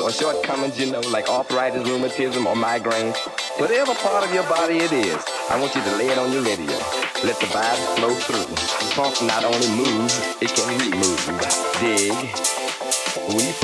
or shortcomings, you know, like arthritis, rheumatism, or migraines, whatever part of your body it is, I want you to lay it on your radio. Let the vibe flow through. Funk not only moves, it can remove. Dig. We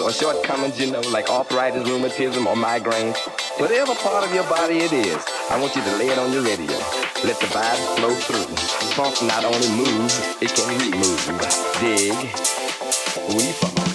or shortcomings, you know, like arthritis, rheumatism, or migraines, whatever part of your body it is, I want you to lay it on your radio. Let the vibe flow through. Funk not only moves, it can remove. Dig. We funk.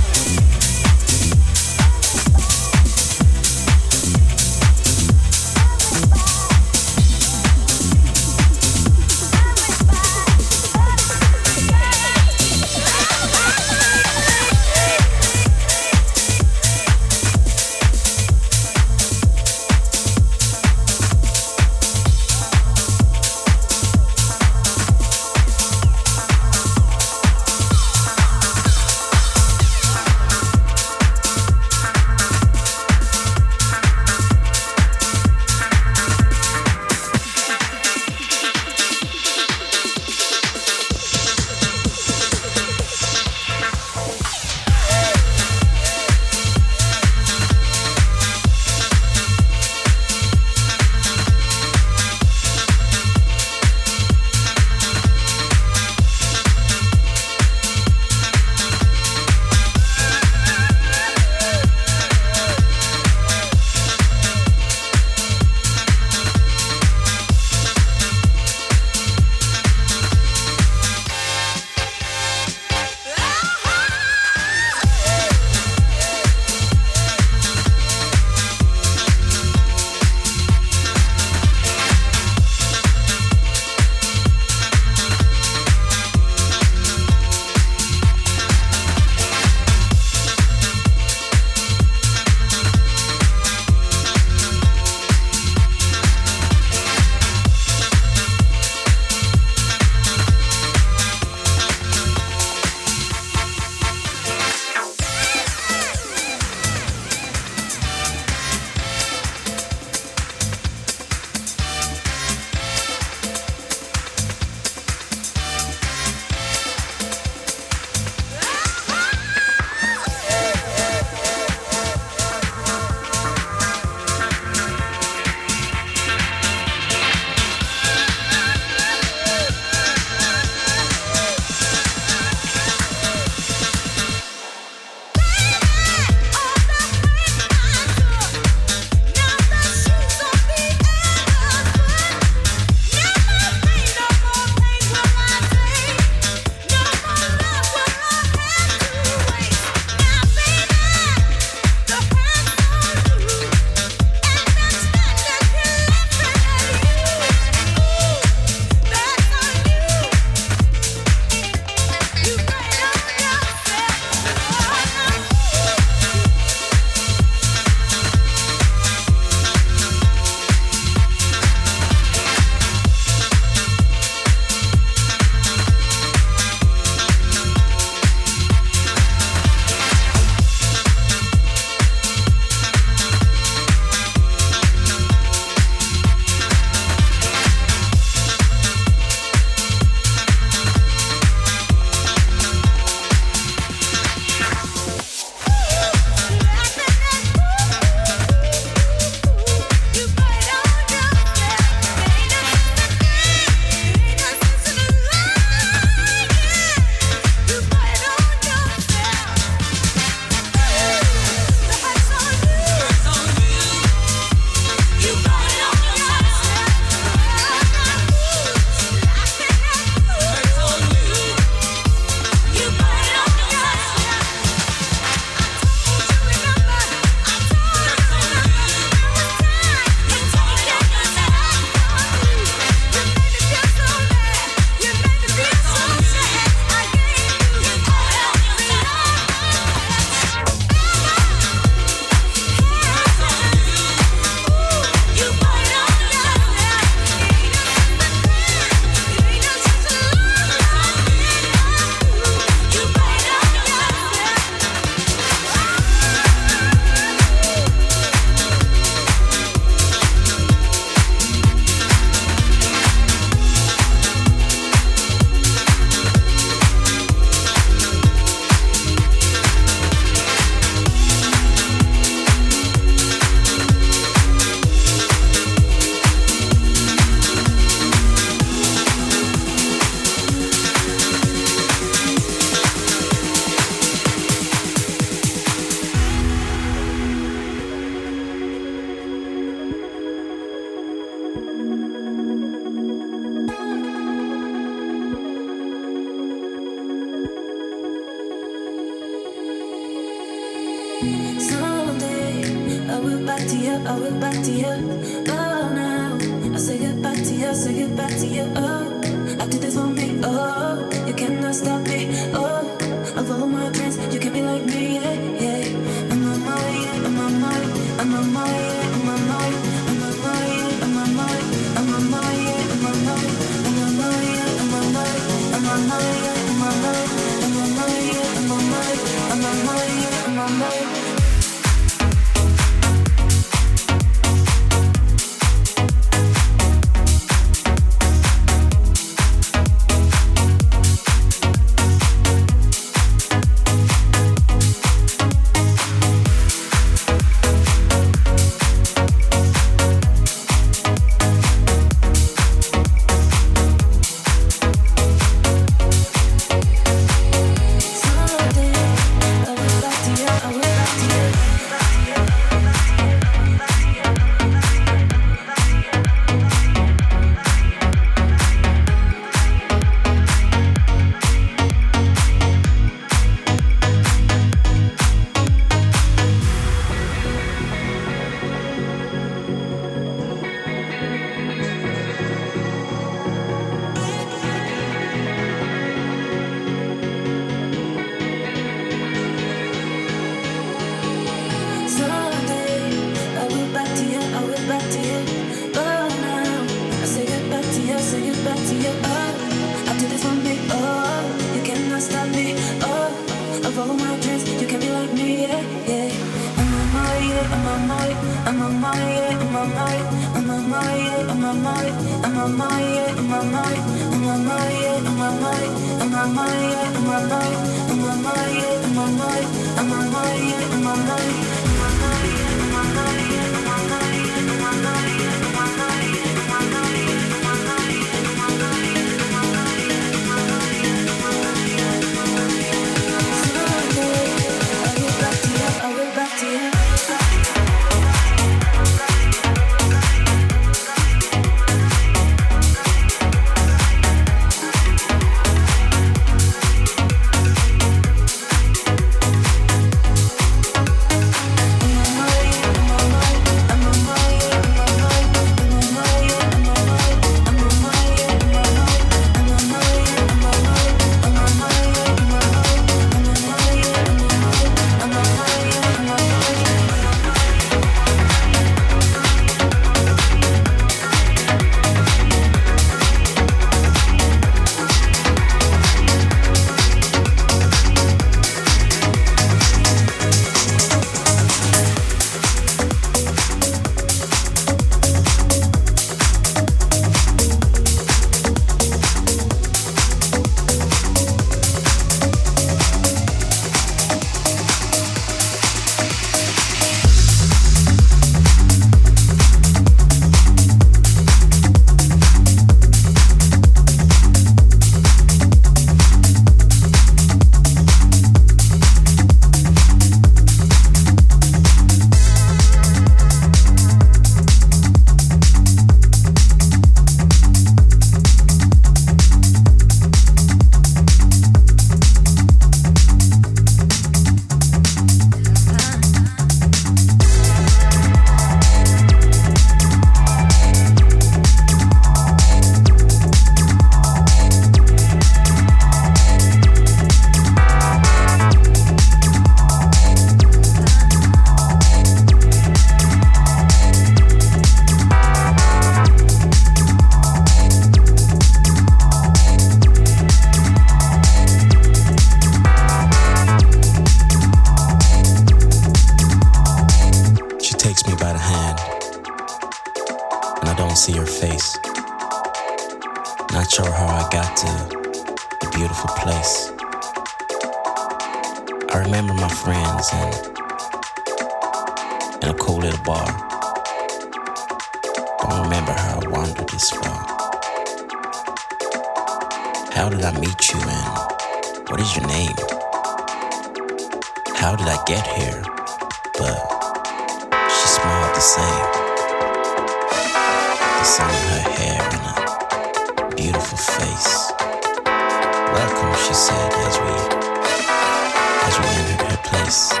Some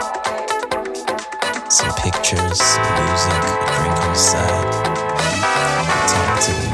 pictures, some music, a drink on uh, the side. Talk to me.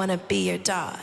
I wanna be your dog.